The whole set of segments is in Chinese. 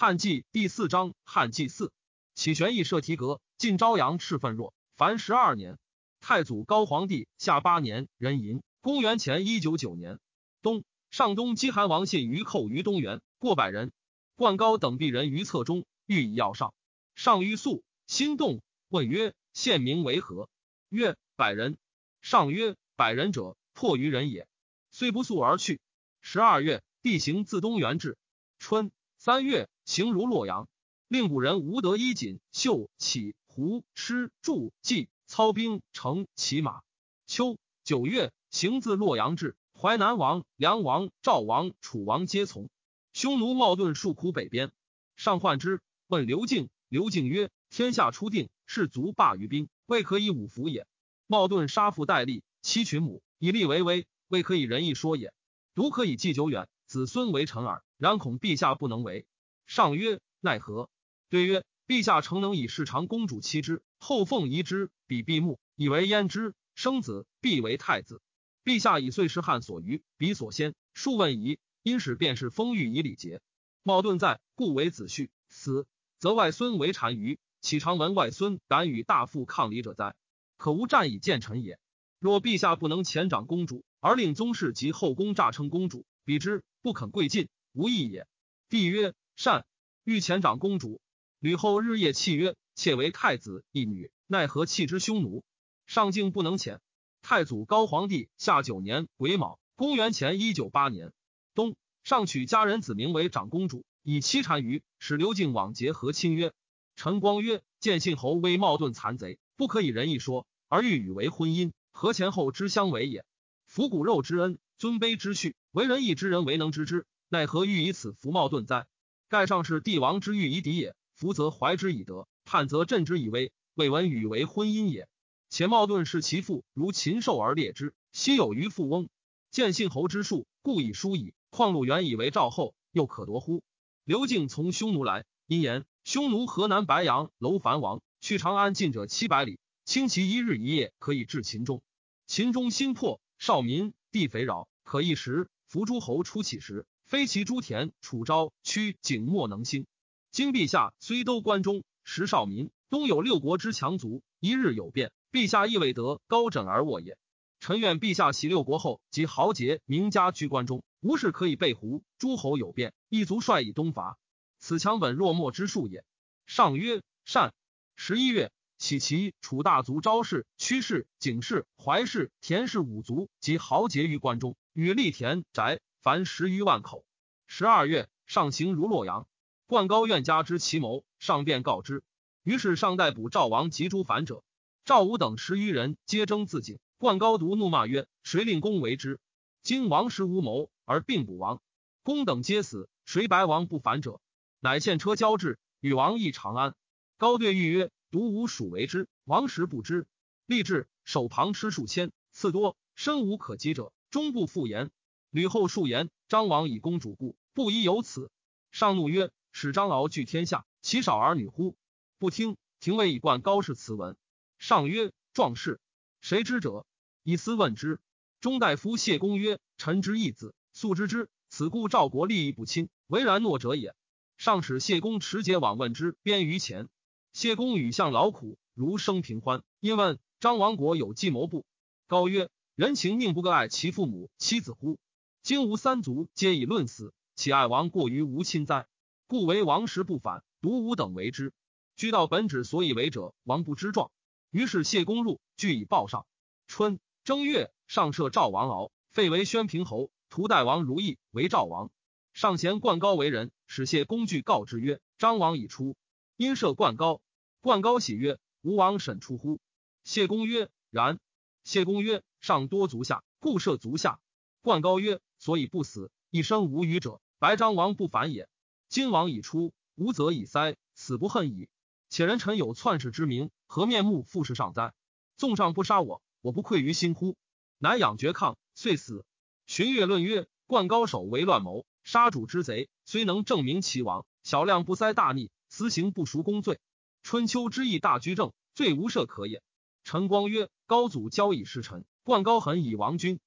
汉纪第四章，汉纪四，启玄义设提阁，晋昭阳赤奋若，凡十二年。太祖高皇帝下八年，壬寅，公元前一九九年冬，上东击韩王信于寇于东原，过百人。冠高等鄙人于侧中，欲以要上。上欲速，心动，问曰：“县名为何？”曰：“百人。”上曰：“百人者，破于人也。”虽不速而去。十二月，地形自东原至。春三月。行如洛阳，令古人无得衣锦绣起胡吃住祭操兵乘骑马。秋九月，行自洛阳至淮南王、梁王、赵王、楚王皆从。匈奴冒顿数苦北边，上患之，问刘敬。刘敬曰：“天下初定，士卒罢于兵，未可以五服也。冒顿杀父代立，妻群母，以利为威，未可以仁义说也。独可以祭久远，子孙为臣耳。然恐陛下不能为。”上曰：“奈何？”对曰：“陛下诚能以世长公主妻之，后凤遗之，比闭目，以为焉之。生子必为太子。陛下以岁时汉所余，彼所先。数问矣，因使便是封御以礼节。茂顿在，故为子婿。死，则外孙为单于。岂常闻外孙敢与大父抗礼者哉？可无战以见臣也。若陛下不能前掌公主，而令宗室及后宫诈称公主，彼之不肯贵进，无益也。”帝曰。善欲前长公主，吕后日夜泣曰：“妾为太子一女，奈何弃之匈奴？上敬不能遣。”太祖高皇帝下九年癸卯，公元前一九八年冬，上娶家人子名为长公主，以妻单于，使刘敬往结和亲曰：“陈光曰：见信侯威冒顿残贼，不可以仁义说，而欲与为婚姻，何前后之相违也？服骨肉之恩，尊卑之序，为仁义之人为能知之，奈何欲以此服冒顿哉？”盖上是帝王之欲以敌也，福则怀之以德，叛则镇之以威。未闻与为婚姻也。且茂顿视其父如禽兽而猎之，昔有于富翁，见信侯之术，故以疏矣。况鲁元以为赵后，又可夺乎？刘敬从匈奴来，因言匈奴河南白杨楼烦王去长安近者七百里，轻骑一日一夜可以至秦中。秦中心破，少民地肥饶，可一时。伏诸侯出起时。非其诸田、楚昭、屈、景莫能兴。今陛下虽都关中，时少民，东有六国之强族，一日有变，陛下亦未得高枕而卧也。臣愿陛下喜六国后，及豪杰名家居关中，无事可以备胡。诸侯有变，一族率以东伐，此强本弱末之术也。上曰：善。十一月，起其楚大族昭氏、屈氏、景氏、怀氏、田氏五族及豪杰于关中，与立田宅。凡十余万口。十二月，上行如洛阳。冠高愿加之其谋，上便告之。于是上逮捕赵王及诸反者。赵武等十余人皆争自尽。冠高独怒骂曰：“谁令公为之？今王实无谋，而并不王。公等皆死，谁白王不反者？”乃献车交至，与王议长安。高对欲曰：“独吾属为之，王实不知。立志手旁吃数千，次多，身无可击者，终不复言。”吕后数言，张王以公主故，不宜有此。上怒曰：“使张敖据天下，其少儿女乎？”不听。廷尉以冠高氏辞文。上曰：“壮士，谁知者？”以思问之。中大夫谢公曰：“臣之义子，素知之。此故赵国利益不亲，为然诺者也。”上使谢公持节往问之，边于前。谢公与相劳苦，如生平欢。因问张王国有计谋不？高曰：“人情宁不各爱其父母妻子乎？”今吾三族皆以论死，岂爱王过于无亲哉？故为王时不反，独吾等为之。居道本旨所以为者，王不知状。于是谢公入，具以报上。春正月，上赦赵王敖，废为宣平侯，屠代王如意为赵王。上贤冠高为人，使谢公具告之曰：“张王已出。”因赦冠高。冠高喜曰：“吾王审出乎？”谢公曰：“然。”谢公曰：“上多足下，故赦足下。”冠高曰。所以不死，一生无虞者，白章王不反也。今王已出，吾则以塞，死不恨矣。且人臣有篡世之名，何面目复世上哉？纵上不杀我，我不愧于心乎？乃仰绝抗，遂死。荀悦论曰：冠高手为乱谋，杀主之贼，虽能证明其亡，小量不塞大逆，私行不赎公罪。春秋之义大居正，罪无赦可也。陈光曰：高祖交以事臣，冠高狠以亡君，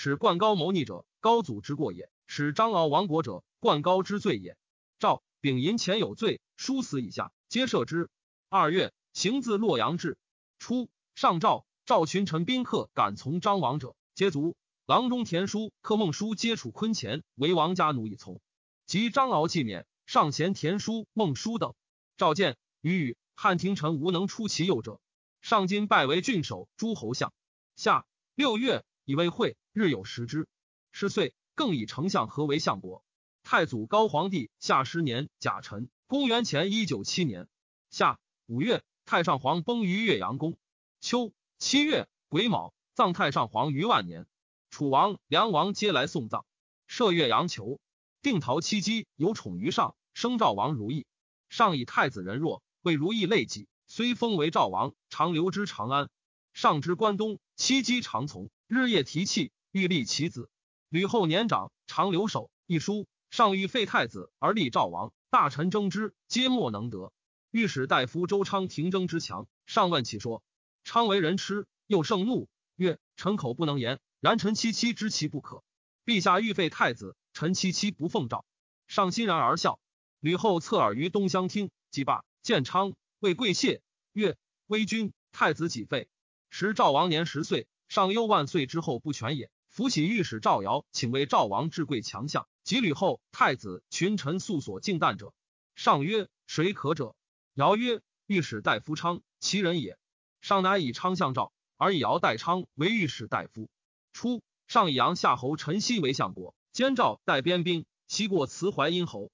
使冠高谋逆者。高祖之过也，使张敖亡国者，冠高之罪也。赵丙寅前有罪，殊死以下，皆赦之。二月，行自洛阳至。初，上诏赵群臣宾客敢从张王者，皆卒。郎中田书、客孟叔皆处坤前，为王家奴以从。及张敖既免，上贤田书、孟叔等。召见，与汉廷臣无能出其右者。上今拜为郡守、诸侯相。下六月，以为会，日有食之。是岁，更以丞相何为相国。太祖高皇帝下十年甲辰，公元前一九七年夏五月，太上皇崩于岳阳宫。秋七月癸卯，葬太上皇于万年。楚王、梁王皆来送葬，设岳阳求。定陶七姬有宠于上，生赵王如意。上以太子人弱，为如意累己，虽封为赵王，常留之长安。上之关东，七姬常从，日夜提气，欲立其子。吕后年长，常留守。一书上欲废太子而立赵王，大臣争之，皆莫能得。御史大夫周昌廷争之强，上问其说。昌为人痴，又盛怒，曰：“臣口不能言，然臣戚戚知其不可。陛下欲废太子。”臣其妻不奉诏，上欣然而笑。吕后侧耳于东厢听，即罢。见昌谓贵谢曰：“威君，太子几废？”时赵王年十岁，上忧万岁之后不全也。扶起御史赵尧，请为赵王至贵强相。及吕后太子群臣素所敬惮者，上曰：“谁可者？”尧曰：“御史大夫昌，其人也。”上乃以昌相赵，而以尧代昌为御史大夫。初，上以阳夏侯陈豨为相国。兼赵带边兵，西过辞淮阴侯。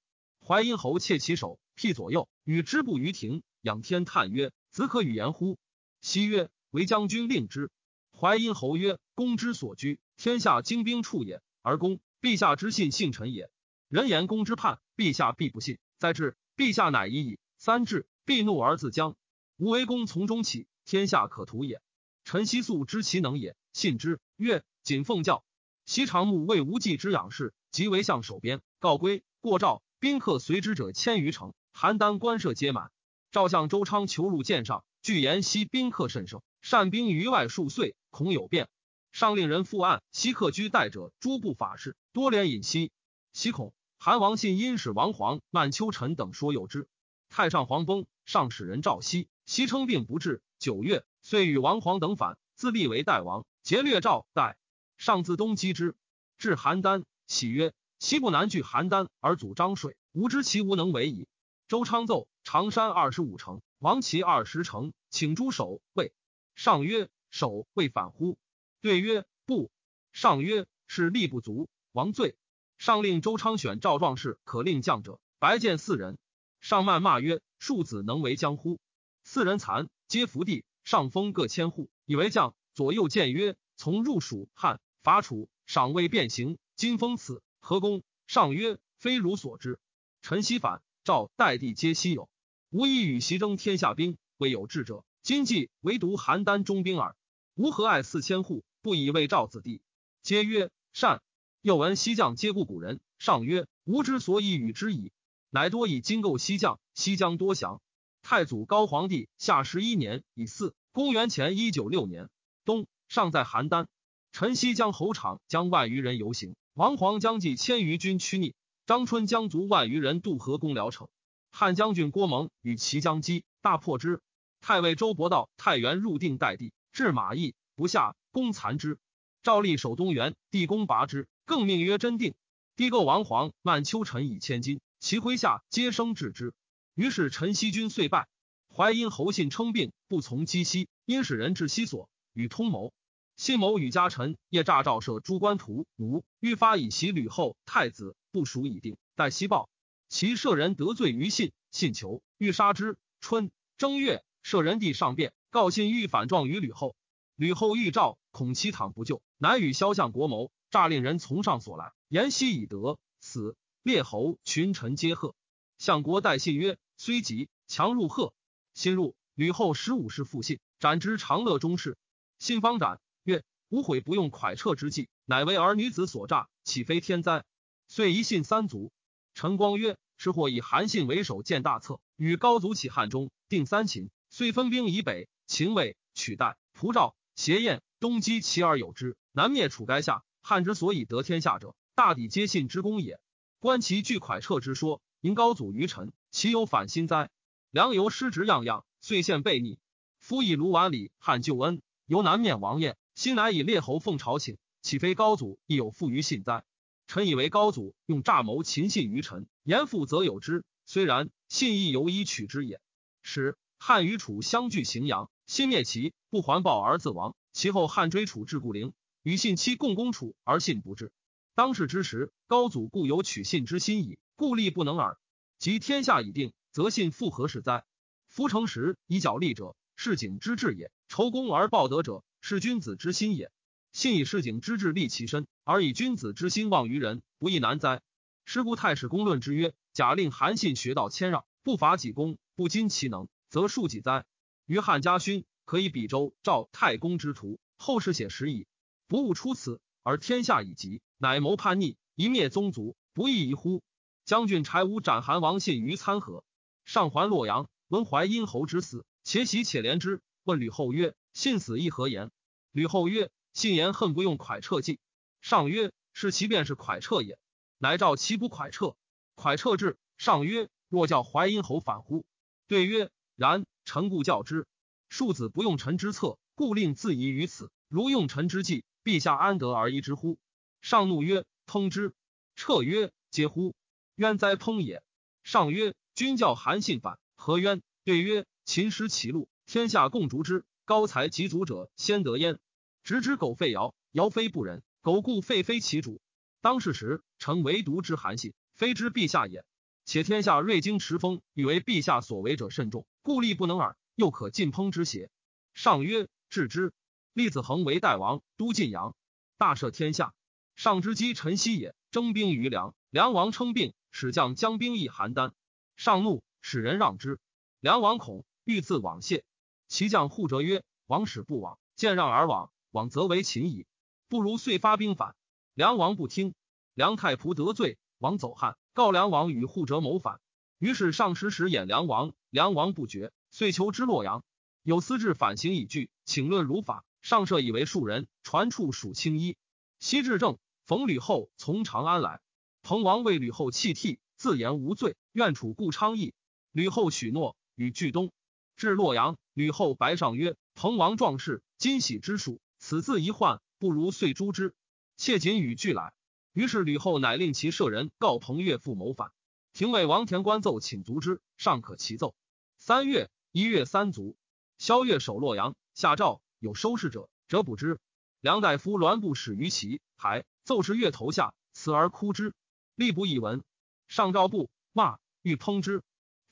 淮阴侯窃其手，辟左右，与之不于庭。仰天叹曰：“子可与言乎？”西曰：“为将军令之。”淮阴侯曰：“公之所居，天下精兵处也。而公，陛下之信幸臣也。人言公之叛，陛下必不信。再至，陛下乃已矣。三至，必怒而自僵。吾为公从中起，天下可图也。臣奚素知其能也，信之。曰：谨奉教。”西长牧为无忌之养士，即为相守边。告归过赵，宾客随之者千余乘，邯郸官舍皆满。赵相周昌求入见上，据言西宾客甚盛，善兵于外数岁，恐有变。上令人复案，西客居待者诸部法事，多连引西。西恐韩王信因使王皇、曼秋臣等说有之。太上皇崩，上使人召西，西称病不治。九月，遂与王皇等反，自立为代王，劫掠赵代。上自东击之，至邯郸，喜曰：“西不南拒邯郸而阻漳水，吾知其无能为矣。”周昌奏常山二十五城，王齐二十城，请诸守卫。上曰：“守未反乎？”对曰：“不。”上曰：“是力不足，王罪。”上令周昌选赵壮士，可令将者，白见四人。上谩骂曰：“庶子能为将乎？”四人残，皆伏地。上封各千户，以为将。左右谏曰：“从入蜀汉。”伐楚，赏未变形。今封此何公？上曰：非汝所知。臣西反，赵代帝皆西有，无以与袭争天下兵，未有智者。今计唯独邯郸中兵耳。吾何爱四千户，不以为赵子弟？皆曰善。又闻西将皆故古人。上曰：吾之所以与之矣。乃多以金构西将，西将多降。太祖高皇帝下十一年乙巳，公元前一九六年冬，尚在邯郸。陈西将侯昶将万余人游行，王黄将计千余军趋逆，张春将卒万余人渡河攻聊城。汉将军郭蒙与齐将击，大破之。太尉周伯道太原入定代地，至马邑不下，攻残之。赵立守东原，地攻拔之，更命曰真定。帝构王黄、曼丘臣以千金，其麾下皆生治之。于是陈豨军遂败。淮阴侯信称病，不从击西，因使人至西所，与通谋。信谋与家臣夜诈赵设诸官图奴，欲发以袭吕后太子，不属已定，待西报。其舍人得罪于信，信求欲杀之。春正月，摄人弟上便告信欲反状于吕后。吕后欲召，恐其躺不救，乃与萧相国谋，诈令人从上所来，言西已得死。列侯群臣皆贺。相国待信曰：“虽急，强入贺。”新入，吕后十五世复信，斩之长乐中士。信方斩。曰：无悔不用蒯彻之计，乃为儿女子所诈，岂非天灾？遂一信三族。陈光曰：是或以韩信为首，建大策，与高祖起汉中，定三秦。遂分兵以北，秦魏取代蒲赵协燕，东击齐而有之，南灭楚垓下。汉之所以得天下者，大抵皆信之功也。观其据蒯彻之说，因高祖于臣，其有反心哉？良由失职样样，遂陷悖逆。夫以卢绾礼汉救恩，由南面王燕，今乃以列侯奉朝请，岂非高祖亦有负于信哉？臣以为高祖用诈谋秦信于臣，言复则有之。虽然，信亦犹以取之也。使汉与楚相距荥阳，心灭齐，不还报而自亡。其后汉追楚至固陵，与信期共攻楚，而信不至。当世之时，高祖固有取信之心矣，故力不能耳。及天下已定，则信复何事哉？夫成时以角力者。市井之志也，仇功而报德者，是君子之心也。信以市井之志立其身，而以君子之心忘于人，不亦难哉？是故太史公论之曰：假令韩信学道谦让，不伐己功，不矜其能，则恕己哉？于汉家勋，可以比周赵太公之徒。后世写实矣。不务出此，而天下已极，乃谋叛逆，一灭宗族，不亦宜乎？将军柴武斩韩王信于参合，上还洛阳，闻淮阴侯之死。且喜且怜之。问吕后曰：“信死亦何言？”吕后曰：“信言恨不用蒯彻计。”上曰：“是其便是蒯彻也。”乃召其不蒯彻。蒯彻至，上曰：“若教淮阴侯反乎？”对曰：“然。臣故教之。庶子不用臣之策，故令自疑于此。如用臣之计，陛下安得而疑之乎？”上怒曰：“烹之。”彻曰：“嗟乎！冤哉烹也！”上曰：“君教韩信反，何冤？”对曰。秦失其路，天下共逐之。高才及足者，先得焉。直之狗吠尧，尧非不仁，狗故废非其主。当世时，臣唯独之韩信，非之陛下也。且天下锐经持风，欲为陛下所为者甚重，故力不能耳。又可尽烹之邪？上曰：治之。立子恒为代王，都晋阳，大赦天下。上之击陈豨也，征兵于梁。梁王称病，使将将兵役邯郸。上怒，使人让之。梁王恐。欲自往谢，其将护折曰：“王使不往，见让而往，往则为秦矣。不如遂发兵反。”梁王不听。梁太仆得罪，王走汉，告梁王与护折谋反。于是上时时演梁王，梁王不决，遂求之洛阳。有司至反行以拒，请论如法。上赦以为庶人，传处属青衣。西至正，逢吕后从长安来，彭王为吕后泣涕，自言无罪，愿处故昌邑。吕后许诺，与拒东。至洛阳，吕后白上曰：“彭王壮士，今喜之属，此自一患，不如遂诛之。妾谨与俱来。”于是吕后乃令其舍人告彭越父谋反。廷尉王田官奏请卒之，尚可其奏。三月，一月三卒。萧月守洛阳，下诏有收视者，则捕之。梁大夫栾布始于其还奏事月头下，辞而哭之。吏不以闻。上诏布骂，欲烹之。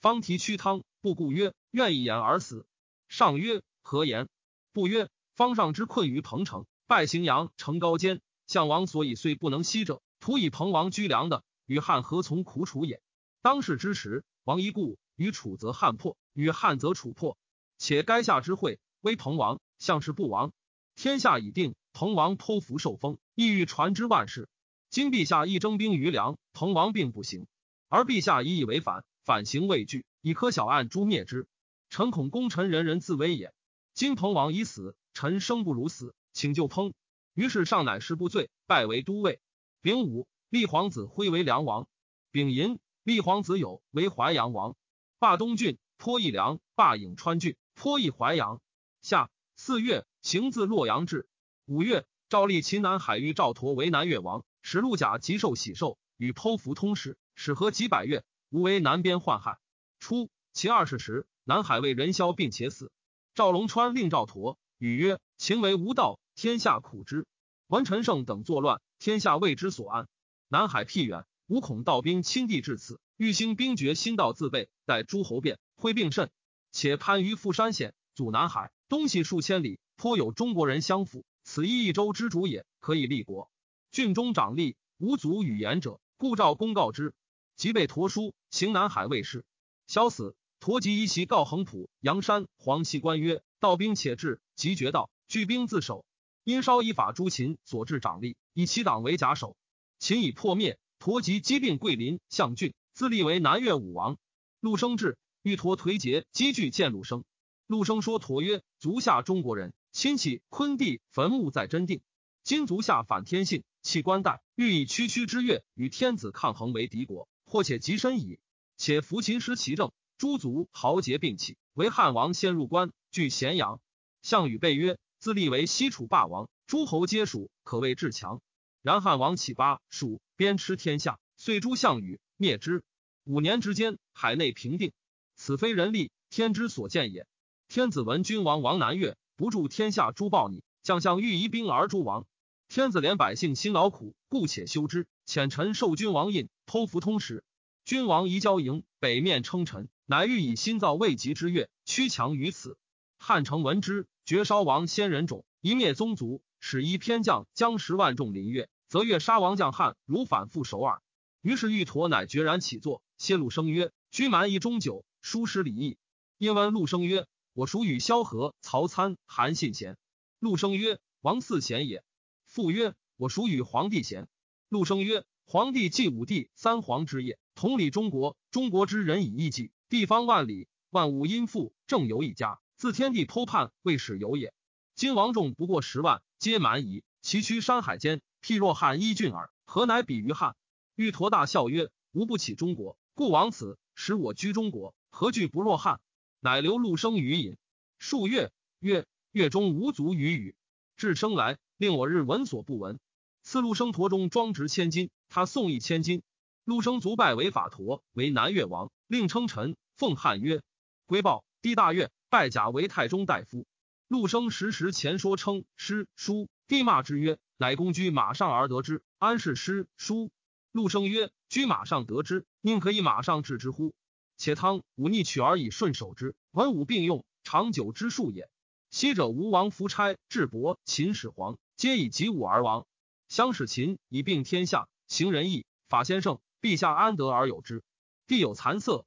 方提屈汤，不顾曰：“愿一言而死。”上曰：“何言？”不曰：“方上之困于彭城，败荥阳，城高坚。项王所以遂不能息者，徒以彭王居良的，与汉何从苦楚也？当世之时，王一故，与楚则汉破，与汉则楚破。且垓下之会，威彭王，项氏不亡。天下已定，彭王剖腹受封，意欲传之万世。今陛下亦征兵于梁，彭王并不行，而陛下以以为反。”反行畏惧，以科小案诛灭之。臣恐功臣人人自危也。今彭王已死，臣生不如死，请就烹。于是上乃失不罪，拜为都尉。丙午，立皇子辉为梁王。丙寅，立皇子友为淮阳王。霸东郡，颇邑梁；霸颍川郡，颇邑淮阳。夏四月，行自洛阳至。五月，诏立秦南海域赵佗为南越王，使陆贾吉寿喜寿，与剖符通使，使和几百月。无为南边患害。初，秦二世时，南海为人消，并且死。赵龙川令赵佗语曰：“秦为无道，天下苦之。文陈胜等作乱，天下为之所安。南海僻远，吾恐道兵侵地至此，欲兴兵绝新道自备，待诸侯变，会并甚。且攀于富山险，阻南海东西数千里，颇有中国人相附。此一州之主也，可以立国。郡中长吏无足与言者，故召公告之。”即被驼书行南海卫士，萧死。驼即一席告衡浦、阳山、黄溪官曰：“道兵且至，即绝道，聚兵自守。因稍依法诛秦所至长吏，以其党为甲首。秦已破灭。驼即击并桂林、象郡，自立为南越武王。陆生至，欲陀颓节，积聚见陆生。陆生说驼曰：‘足下中国人，亲戚昆地坟墓在真定。今足下反天性，弃官代，欲以区区之月与天子抗衡为敌国。’”或且极深矣。且服秦师其政，诸族豪杰并起，为汉王先入关，据咸阳。项羽备曰：“自立为西楚霸王，诸侯皆属，可谓至强。”然汉王起巴蜀，鞭笞天下，遂诛项羽，灭之。五年之间，海内平定。此非人力，天之所见也。天子闻君王王南越，不助天下诸暴逆，将相欲移兵而诛王。天子怜百姓辛劳苦，故且修之。遣臣受君王印，偷符通史。君王移交营，北面称臣，乃欲以新造未及之乐，屈强于此。汉城闻之，绝烧王先人冢，一灭宗族，使一偏将将十万众临越，则越杀王将汉，如反复首尔。于是玉陀乃决然起坐，谢陆生曰：“居蛮夷中久，疏失礼义。”因闻陆生曰：“我属与萧何、曹参、韩信贤。”陆生曰：“王四贤也。”复曰：“我属与皇帝贤。”陆生曰：“皇帝继武帝三皇之业。”同理中国，中国之人以义计，地方万里，万物殷富，正由一家。自天地剖判，未始有也。今王众不过十万，皆蛮夷，其躯山海间，譬若汉一郡耳。何乃比于汉？玉陀大笑曰：“吾不起中国，故王此，使我居中国，何惧不若汉？”乃留陆生于隐数月，月：“月中无足于语。”至生来，令我日闻所不闻。赐陆生驼中装值千金，他送一千金。陆生卒拜为法陀，为南越王，令称臣，奉汉曰。归报帝大悦，拜甲为太中大夫。陆生时时前说称诗书，帝骂之曰：“乃公居马上而得之，安是诗书？”陆生曰：“居马上得之，宁可以马上治之乎？且汤武逆取而以顺守之，文武并用，长久之术也。昔者吴王夫差、智伯、秦始皇，皆以及武而亡。相使秦以并天下，行仁义，法先圣。”陛下安得而有之？帝有惭色，：“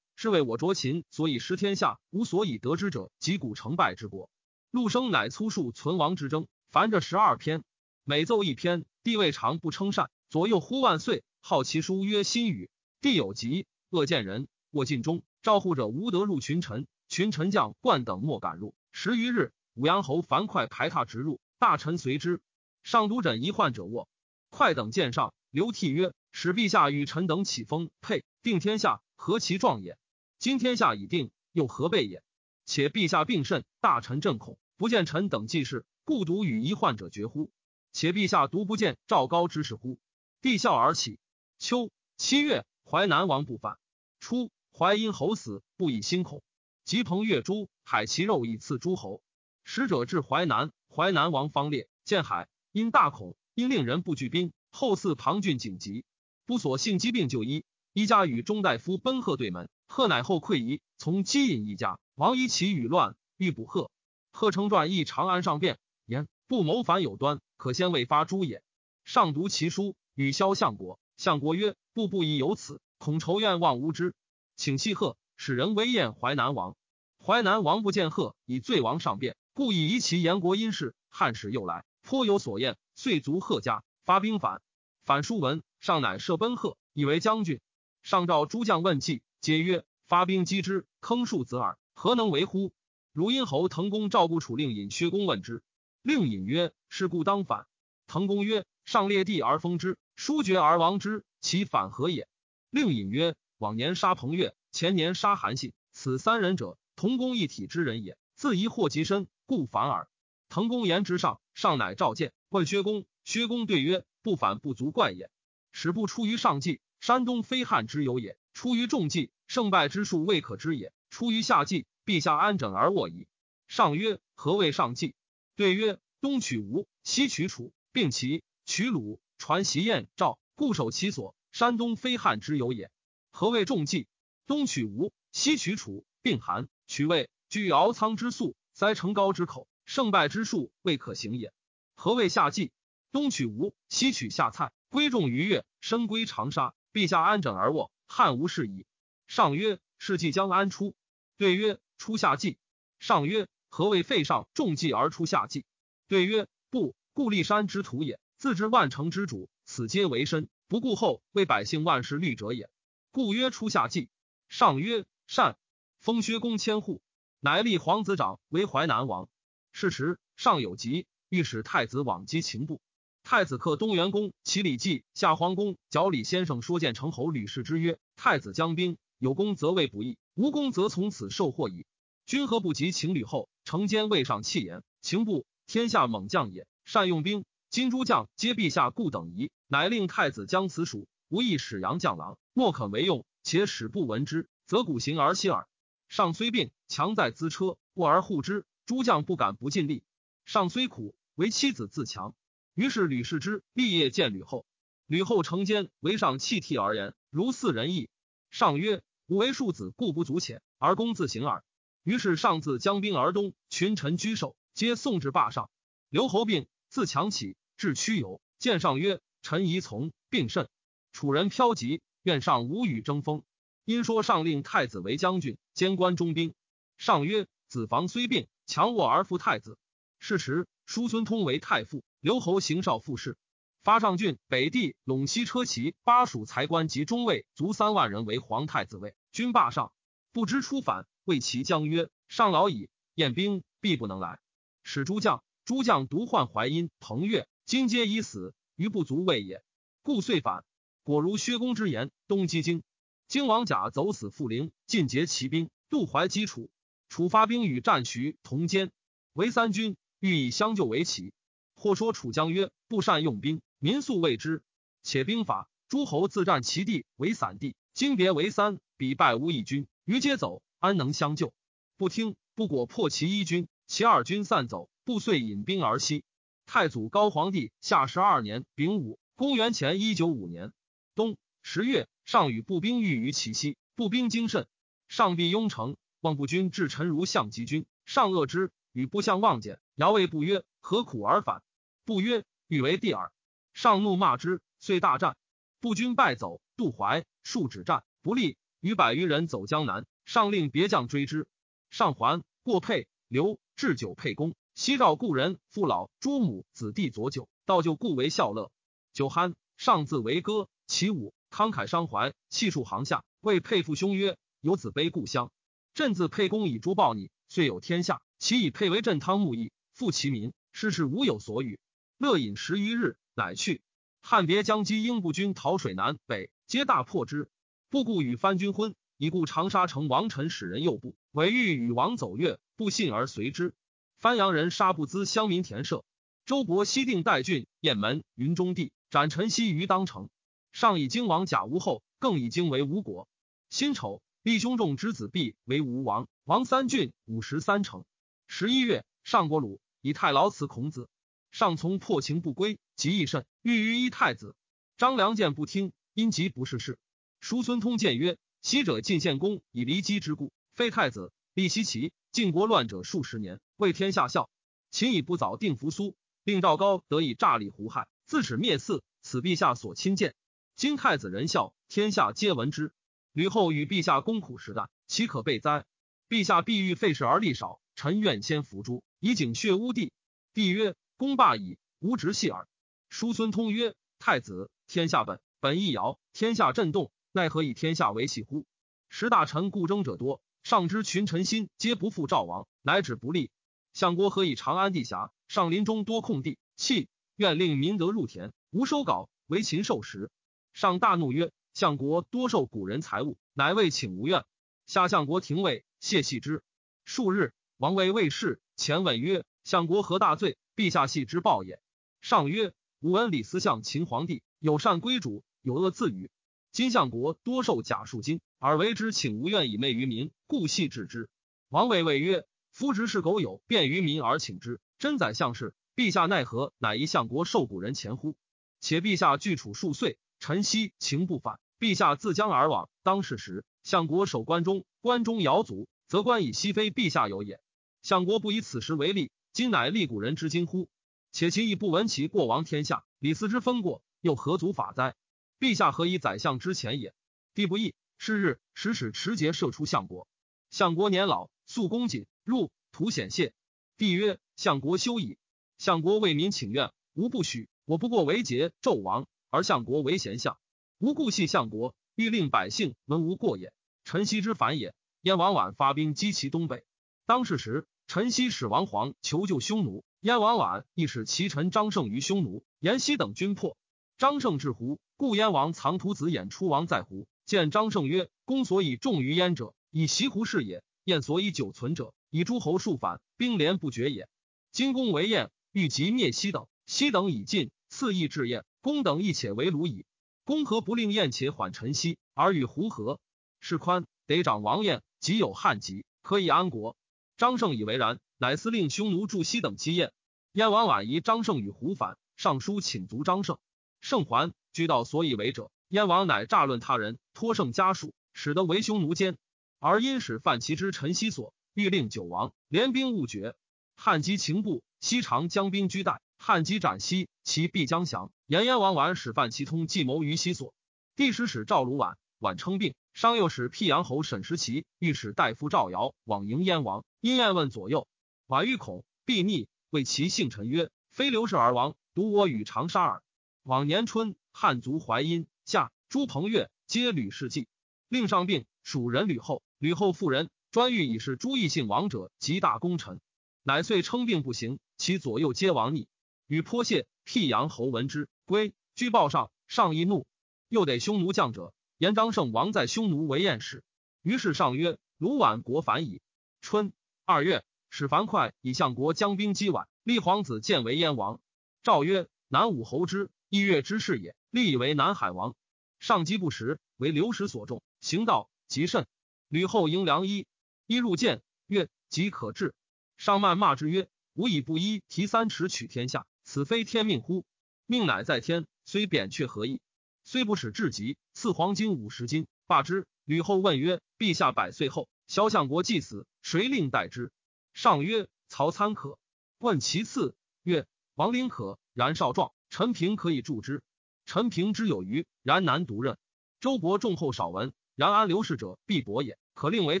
是为我卓秦，所以失天下，无所以得之者，及古成败之国。”陆生乃粗述存亡之争，凡这十二篇，每奏一篇，帝未尝不称善。左右呼万岁，号其书曰新语。帝有疾，恶见人，卧尽中，召护者无得入群臣，群臣将冠等莫敢入。十余日，武阳侯樊哙排闼直入，大臣随之。上都枕一患者卧，哙等见上，流涕曰。使陛下与臣等起风沛定天下，何其壮也！今天下已定，又何备也？且陛下病甚，大臣震恐，不见臣等济事，故独与一患者绝乎？且陛下独不见赵高之事乎？帝笑而起。秋七月，淮南王不反。初，淮阴侯死，不以心恐。吉彭越诸海其肉以赐诸侯。使者至淮南，淮南王方烈见海，因大恐，因令人不拒兵。后赐庞俊景疾。不所幸疾病就医，一家与中大夫奔贺对门，贺乃后溃疑，从姬隐一家。王以其语乱，欲捕贺。贺称传诣长安上变，言不谋反有端，可先未发诛也。上读其书，与萧相国。相国曰：“步步亦有此，恐仇怨望无之，请弃贺，使人为宴淮南王。淮南王不见贺，以罪王上变，故以疑其言国因事。汉使又来，颇有所厌，遂卒贺家，发兵反。反书文。”上乃设奔贺，以为将军。上召诸将问计，皆曰：“发兵击之，坑数子耳，何能为乎？”如殷侯滕公赵顾楚令尹薛公问之，令尹曰：“是故当反。”滕公曰：“上列地而封之，疏绝而亡之，其反何也？”令尹曰：“往年杀彭越，前年杀韩信，此三人者，同公一体之人也。自疑祸及身，故反耳。”滕公言之上，上乃召见，问薛公。薛公对曰：“不反不足怪也。”使不出于上计，山东非汉之有也；出于众计，胜败之数未可知也；出于下计，陛下安枕而卧矣。上曰：何谓上计？对曰：东取吴，西取楚，并齐，取鲁，传袭燕赵，固守其所。山东非汉之有也。何谓众计？东取吴，西取楚，并韩，取魏，据敖仓之粟，塞成高之口，胜败之数未可行也。何谓下计？东取吴，西取下蔡。归众于越，深归长沙。陛下安枕而卧，汉无事矣。上曰：“是计将安出？”对曰：“出夏季。”上曰：“何谓废上重计而出夏季？”对曰：“不，故立山之土也。自知万城之主，此皆为身，不顾后为百姓万事虑者也。故曰出夏季。”上曰：“善。”封薛公千户，乃立皇子长为淮南王。是时，上有疾，欲使太子往击秦部。太子克东元公齐礼记夏皇宫，角李先生说见成侯吕氏之曰：“太子将兵，有功则为不义，无功则从此受祸矣。君何不及情吕后？成奸未上弃言，情不天下猛将也，善用兵。今诸将皆陛下故等疑，乃令太子将此属，无意使杨将郎，莫肯为用。且使不闻之，则古行而息耳。上虽病，强在资车，过而护之，诸将不敢不尽力。上虽苦，为妻子自强。于是吕氏之立业见吕后，吕后成奸，为上弃涕而言，如似人意。上曰：“吾为庶子，故不足遣，而公自行耳。”于是上自将兵而东，群臣居首，皆送至霸上。刘侯病，自强起，至曲游，见上曰：“臣宜从，病甚。楚人飘疾。”愿上无与争锋，因说上令太子为将军，兼关中兵。上曰：子房虽病，强卧而复太子。是时，叔孙通为太傅，刘侯行少傅事，发上郡北地陇西车骑巴蜀才官及中尉卒三万人为皇太子位，军霸上，不知出反。谓其将曰：上老矣，宴兵必不能来。使诸将，诸将独患淮阴、彭越，今皆已死，余不足畏也。故遂反。果如薛公之言，东击荆，荆王甲走死傅陵，尽结骑兵，渡淮击楚。楚发兵与战徐同监，为三军，欲以相救为奇。或说楚将曰：不善用兵，民素畏之。且兵法，诸侯自占其地为散地，经别为三，彼败无一军，余皆走，安能相救？不听，不果破其一军，其二军散走，不遂引兵而西。太祖高皇帝下十二年丙午，公元前一九五年。冬十月，上与步兵遇于其西，步兵精甚。上必雍城，望步军至陈如相击军，上恶之，与部相望见，尧谓不曰：“何苦而反？”不曰：“欲为帝耳。”上怒骂之，遂大战，步军败走，渡淮，数止战不利，与百余人走江南。上令别将追之，上还，过沛、刘，置酒沛公，西召故人、父老、诸母、子弟佐酒，道就故为笑乐。酒酣，上自为歌。其舞，慷慨伤怀，气数行下，谓沛父兄曰：“有子悲故乡，朕自沛公以诛报你，遂有天下。其以沛为镇汤沐邑，复其民，世事无有所与。乐饮十余日，乃去。汉别将击英步军讨水南北，皆大破之。不顾与藩军婚，以故长沙城王臣使人诱步，韦欲与王走越，不信而随之。番阳人杀不资乡民田舍。周勃西定代郡雁门云中地，斩陈豨于当城。”上以荆王贾吴后，更以荆为吴国。辛丑，立兄仲之子毕为吴王，王三郡五十三城。十一月，上国鲁以太牢辞孔子。上从破情不归，极易甚，欲于一太子。张良见不听，因疾不是事。叔孙通谏曰：“昔者晋献公以离姬之故，废太子，立奚齐，晋国乱者数十年，为天下笑。秦以不早定扶苏，令赵高得以诈立胡亥，自始灭嗣，此陛下所亲见。”今太子仁孝，天下皆闻之。吕后与陛下共苦时代，岂可备哉？陛下必欲废事而力少，臣愿先伏诛，以警血污地。帝曰：公罢矣，吾直系耳。叔孙通曰：太子，天下本本易摇，天下震动，奈何以天下为器乎？时大臣故争者多，上知群臣心皆不负赵王，乃止不利。相国何以长安地狭，上林中多空地，弃愿令民得入田，无收稿，为禽兽食。上大怒曰：“相国多受古人财物，乃为请无怨。”下相国廷尉谢系之。数日，王位未逝，前问曰：“相国何大罪？陛下系之报也。”上曰：“吾闻李斯相秦皇帝有善归主，有恶自与。今相国多受假数金，而为之请无怨以媚于民，故系治之。”王位谓曰：“夫执是苟有便于民而请之，真宰相事。陛下奈何乃一相国受古人钱乎？且陛下拒楚数岁。”臣昔情不反，陛下自将而往。当世时，相国守关中，关中摇足，则关以西非陛下有也。相国不以此时为例，今乃立古人之今乎？且其亦不闻其过亡天下，李斯之分过，又何足法哉？陛下何以宰相之前也？帝不义。是日，使使持节射出相国。相国年老，素恭谨，入图显谢。帝曰：“相国休矣。”相国为民请愿，无不许。我不过为桀纣王。而相国为贤相，无故系相国，欲令百姓闻无过也。陈豨之反也。燕王琬发兵击其东北，当世时，陈豨使王黄求救匈奴，燕王琬亦使其臣张胜于匈奴、延西等军破。张胜至胡，故燕王藏徒子衍出王在胡，见张胜曰：“公所以重于燕者，以袭胡氏也；燕所以久存者，以诸侯数反，兵连不绝也。今公为燕，欲及灭西等，西等已尽，次亦至燕，公等亦且为虏矣。公何不令燕且缓陈西，而与胡合？是宽得长王燕，即有汉籍，可以安国。”张胜以为然，乃司令匈奴驻西等击燕。燕王婉疑张胜与胡反，上书请逐张胜。胜还，居道所以为者。燕王乃诈论他人，托胜家属，使得为匈奴奸。而因使范其之陈西所，欲令九王联兵勿决。汉及秦部，西长将兵居代。汉及斩西，其必将降。言燕王婉使范其通计谋于西所。帝使使赵鲁婉，婉称病。商又使辟阳侯沈时齐，御史大夫赵尧往迎燕王。因燕问左右，婉欲恐必逆，谓其姓陈曰：“非刘氏而亡，独我与长沙耳。”往年春，汉族淮阴、夏、朱彭越皆吕氏祭，令上病，属人吕后。吕后妇人专欲以是朱异姓王者极大功臣，乃遂称病不行，其左右皆亡逆。与颇谢辟阳侯闻之，归居报上，上亦怒，又得匈奴将者，言张胜王在匈奴为燕使。于是上曰：“鲁宛国反矣。”春二月，使樊哙以相国将兵击宛，立皇子建为燕王。诏曰：“南武侯之。”一月之事也，立以为南海王。上机不时，为流矢所中，行道极甚。吕后迎良医，医入见，曰：“即可治。”上谩骂之曰：“吾以不医，提三尺取天下，此非天命乎？命乃在天，虽扁鹊何意？虽不使至极，赐黄金五十斤，罢之。”吕后问曰：“陛下百岁后，萧相国既死，谁令代之？”上曰：“曹参可。”问其次，曰：“王陵可。”然少壮。陈平可以助之，陈平之有余，然难独任。周伯重厚少文，然安刘氏者必伯也，可令为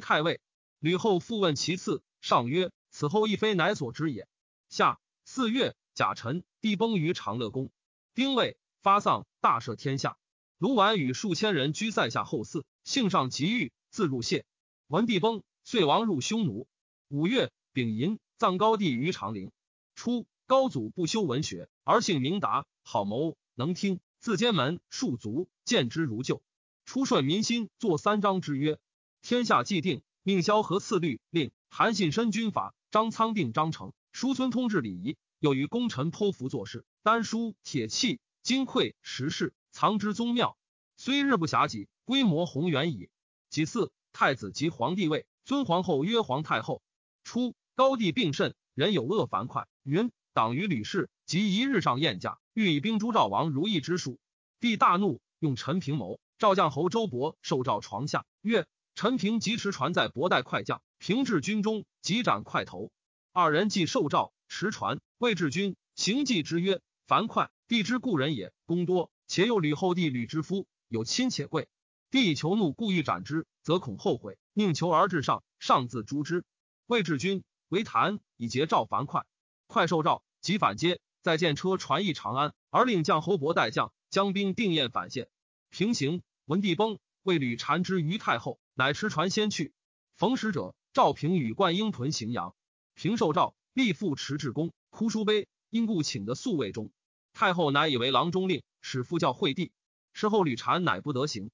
太尉。吕后复问其次，上曰：“此后亦非乃所知也。”下四月，甲辰，帝崩于长乐宫。丁未，发丧，大赦天下。卢绾与数千人居塞下后嗣，幸上极欲，自入谢。文帝崩，遂亡入匈奴。五月，丙寅，葬高帝于长陵。初。高祖不修文学，而性明达，好谋，能听，自监门庶族，见之如旧。初顺民心，作三章之曰：天下既定，命萧何赐律令，韩信申军法，张苍定章程，叔孙通治礼仪。又于功臣剖符作事，丹书铁器金匮石室，藏之宗庙，虽日不暇己，规模宏远矣。其次，太子及皇帝位，尊皇后曰皇太后。初，高帝病甚，人有恶樊哙云。党于吕氏，即一日上宴驾，欲以兵诛赵王如意之术。帝大怒，用陈平谋。赵将侯周勃受诏床下，曰：“陈平即持船在博带快将，平至军中，即斩快头。”二人既受诏，持船谓至军行计之曰：“樊哙，帝之故人也，功多，且有吕后弟吕之夫，有亲且贵。帝以求怒，故欲斩之，则恐后悔，宁求而至上，上自诛之。魏至军为谈以结赵樊哙，快受诏。即反接，再见车传诣长安，而令将侯伯代将将兵定宴反县。平行，文帝崩，为吕缠之于太后，乃持船先去。逢使者，赵平与灌婴屯荥阳。平受诏，立复持至公，哭书碑，因故请的宿卫中。太后乃以为郎中令，使复教惠帝。事后吕禅乃不得行。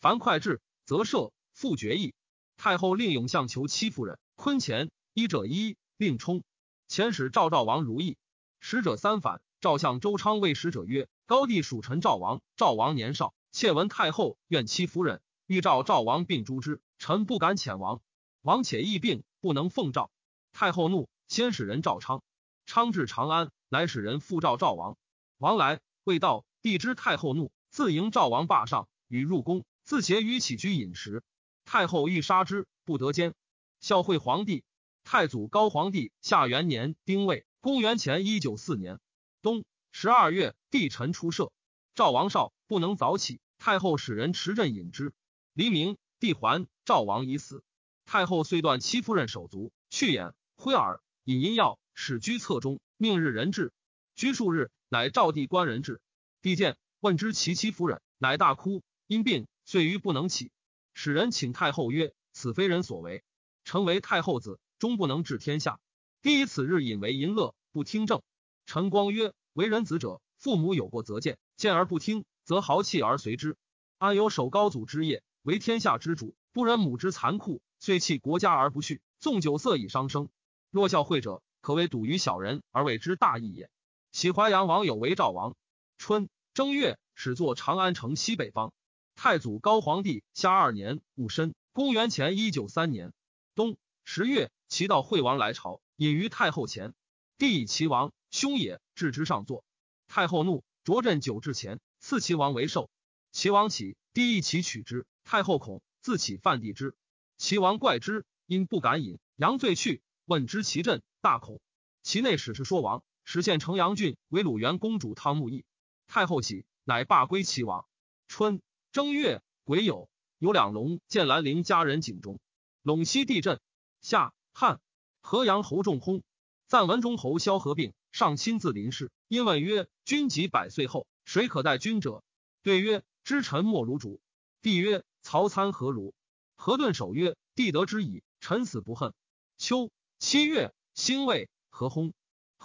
樊哙至，则赦，复决议。太后令永相求戚夫人，坤前一者一，令冲遣使赵赵王如意。使者三反，赵相周昌谓使者曰：“高帝属臣赵王，赵王年少，妾闻太后怨戚夫人，欲召赵王并诛之。臣不敢遣王。王且疫病，不能奉诏。太后怒，先使人赵昌。昌至长安，乃使人复召赵王。王来未到，帝知太后怒，自迎赵王霸上，与入宫，自携于起居饮食。太后欲杀之，不得奸。孝惠皇帝，太祖高皇帝下元年丁未。公元前一九四年冬十二月，帝臣出射，赵王少不能早起，太后使人持阵引之。黎明，帝还，赵王已死。太后遂断戚夫人手足，去眼、挥耳，引阴药，使居侧中，命日人至。居数日，乃赵帝官人至。帝见，问之其妻夫人，乃大哭，因病遂于不能起。使人请太后曰：“此非人所为，臣为太后子，终不能治天下。”帝以此日引为淫乐。不听政，陈光曰：“为人子者，父母有过则见，见而不听，则豪气而随之。安有守高祖之业，为天下之主，不忍母之残酷，遂弃国家而不恤，纵酒色以伤生。若教会者，可谓笃于小人而为之大义也。喜淮阳王有为赵王。春正月，始作长安城西北方。太祖高皇帝下二年戊申，公元前一九三年冬十月，齐悼惠王来朝，隐于太后前。帝以齐王兄也，置之上座。太后怒，擢朕酒至前，赐齐王为寿。齐王起，帝一齐取之。太后恐，自起犯帝之。齐王怪之，因不敢饮，阳醉去。问之其阵，大恐。其内史是说王，实现城阳郡为鲁元公主汤沐邑。太后喜，乃罢归齐王。春。正月癸酉，有两龙见兰陵家人井中，陇西地震。夏汉河阳侯仲薨，赞文中侯萧何病，上亲自临事。因问曰：“君及百岁后，谁可待君者？”对曰：“知臣莫如主。”帝曰：“曹参何如？”何顿首曰：“帝得之矣，臣死不恨。”秋七月，辛未，何轰。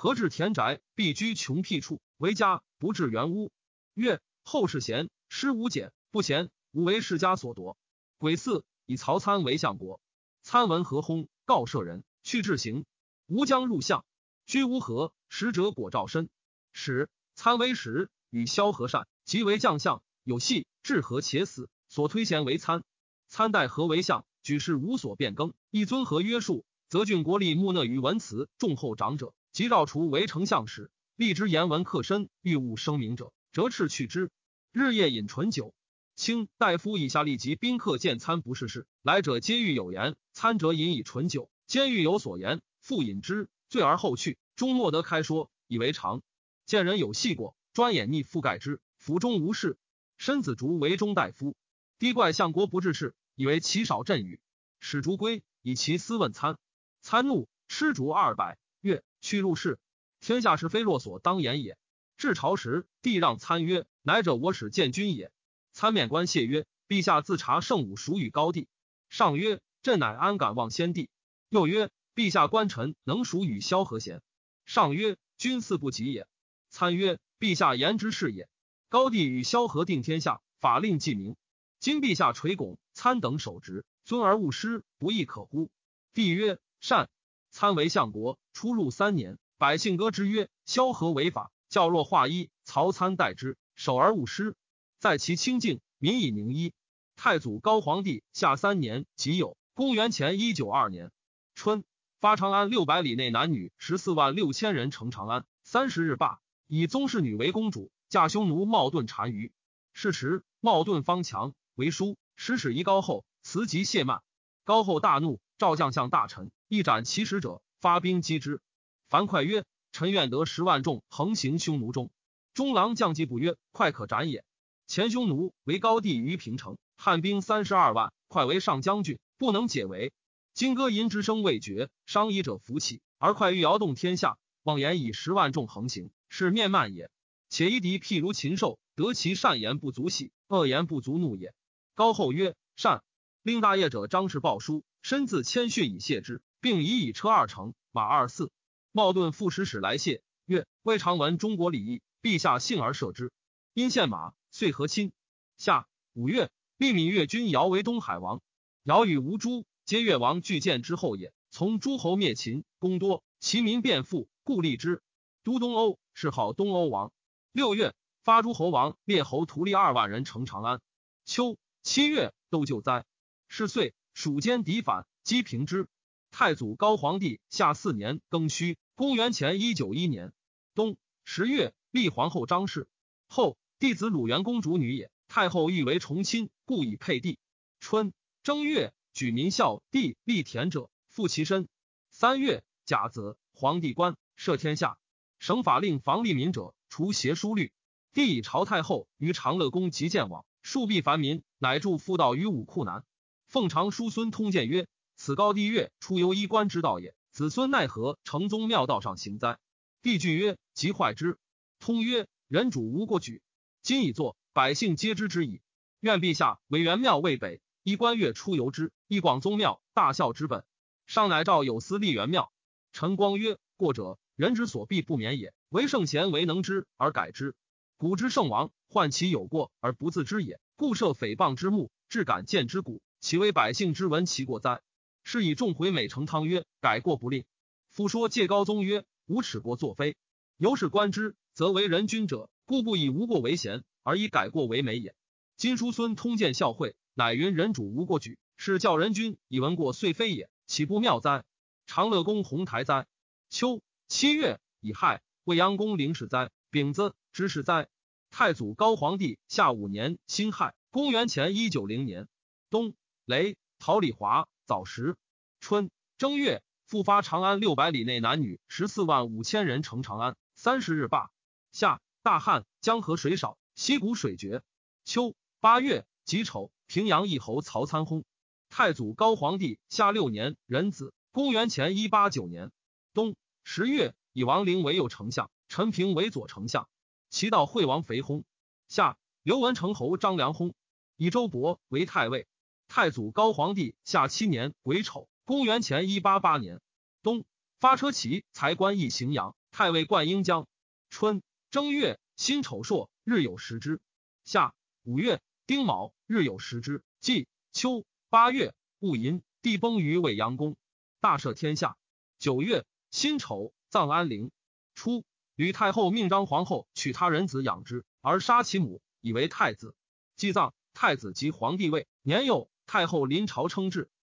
何至田宅，必居穷僻处，为家不至园屋。曰后世贤，师无俭。不贤，吾为世家所夺。癸巳，以曹参为相国。参闻何薨，告舍人去至行。吾将入相，居无何。使者果照身。使参为使，与萧何善，即为将相。有戏，至何且死。所推贤为参。参代何为相，举事无所变更。一尊何约束，则郡国立穆讷于文辞重厚长者，即召除为丞相时。立之言文克身，欲务声名者，折斥去之。日夜饮醇酒。卿大夫以下立即宾客见餐不是事，来者皆欲有言。参者饮以醇酒，兼欲有所言，复饮之，醉而后去，终莫得开说，以为常。见人有细过，专掩逆覆盖之。府中无事，申子竹为中大夫。低怪相国不治事，以为其少振语。使竹归，以其私问参。参怒，吃竹二百，曰去入室。天下是非若所当言也。至朝时，帝让参曰：“乃者我使见君也。”参免官谢曰：“陛下自查圣武孰与高帝？”上曰：“朕乃安敢忘先帝？”又曰：“陛下官臣能孰与萧何贤？”上曰：“君似不及也。”参曰：“陛下言之是也。高帝与萧何定天下，法令既明。今陛下垂拱参等守职，尊而勿失，不亦可乎？”帝曰：“善。”参为相国，出入三年，百姓歌之曰：“萧何违法，教若化一，曹参代之，守而勿失。”在其清净，民以宁一。太祖高皇帝下三年己酉，公元前一九二年春，发长安六百里内男女十四万六千人乘长安。三十日罢，以宗室女为公主，嫁匈奴冒顿单于。是时，冒顿方强为书，使使一高后，辞疾谢慢。高后大怒，召将相大臣，一斩其使者，发兵击之。樊哙曰：“臣愿得十万众横行匈奴中。”中郎将计不曰：“快可斩也。”前匈奴为高帝于平城，汉兵三十二万，快为上将军，不能解围。金戈银之声未绝，商议者浮起，而快欲摇动天下，妄言以十万众横行，是面慢也。且夷敌譬如禽兽，得其善言不足喜，恶言不足怒也。高后曰：“善。”令大业者张氏报书，身自谦逊以谢之，并以以车二乘，马二四。茂顿副使使来谢，曰：“未尝闻中国礼义，陛下幸而赦之。因献马。”遂和亲。夏五月，立闽越君尧为东海王。尧与吴诸皆越王巨建之后也。从诸侯灭秦，功多，其民变富，故立之。都东欧，谥号东欧王。六月，发诸侯王列侯屠吏二万人，城长安。秋七月，都救灾。是岁，蜀间敌反，击平之。太祖高皇帝下四年庚戌，公元前一九一年冬十月，立皇后张氏。后。弟子鲁元公主女也，太后欲为重亲，故以配帝。春正月，举民孝弟立田者，复其身。三月甲子，皇帝官赦天下，省法令防利民者，除邪书律。帝以朝太后于长乐宫及见往，庶必凡民，乃著妇道于武库南。奉长叔孙通鉴曰：“此高帝岳出游衣冠之道也，子孙奈何承宗庙道上行哉？”帝惧曰：“即坏之。”通曰：“人主无过举。”今已作，百姓皆知之矣。愿陛下为元庙未北，依观月出游之，一广宗庙，大孝之本。上乃诏有司立元庙。陈光曰：过者，人之所必不免也。唯圣贤为能知而改之。古之圣王，患其有过而不自知也，故设诽谤之目，至敢见之故，其为百姓之闻其过哉？是以众回美成汤曰：改过不令。夫说戒高宗曰：无耻过作非。由是观之，则为人君者，故不以无过为贤，而以改过为美也。今叔孙通鉴孝惠，乃云人主无过举，是教人君以闻过遂非也，岂不妙哉？长乐宫红台哉？秋七月乙亥，未央宫陵史哉？丙子知事哉？太祖高皇帝下五年辛亥，公元前一九零年冬雷，陶李华早时春正月复发长安六百里内男女十四万五千人乘长安，三十日罢。夏大旱，江河水少，溪谷水绝。秋八月己丑，平阳一侯曹参薨。太祖高皇帝下六年壬子，公元前一八九年冬十月，以王陵为右丞相，陈平为左丞相。齐悼惠王肥薨。夏刘文成侯张良薨，以周勃为太尉。太祖高皇帝下七年癸丑，公元前一八八年冬发车骑才官一荥阳，太尉冠英江。春正月辛丑朔，日有食之。夏五月丁卯，日有食之。季秋八月戊寅，地崩于未央宫，大赦天下。九月辛丑，葬安陵。初。吕太后命张皇后娶他人子养之，而杀其母，以为太子。祭葬太子即皇帝位，年幼，太后临朝称制。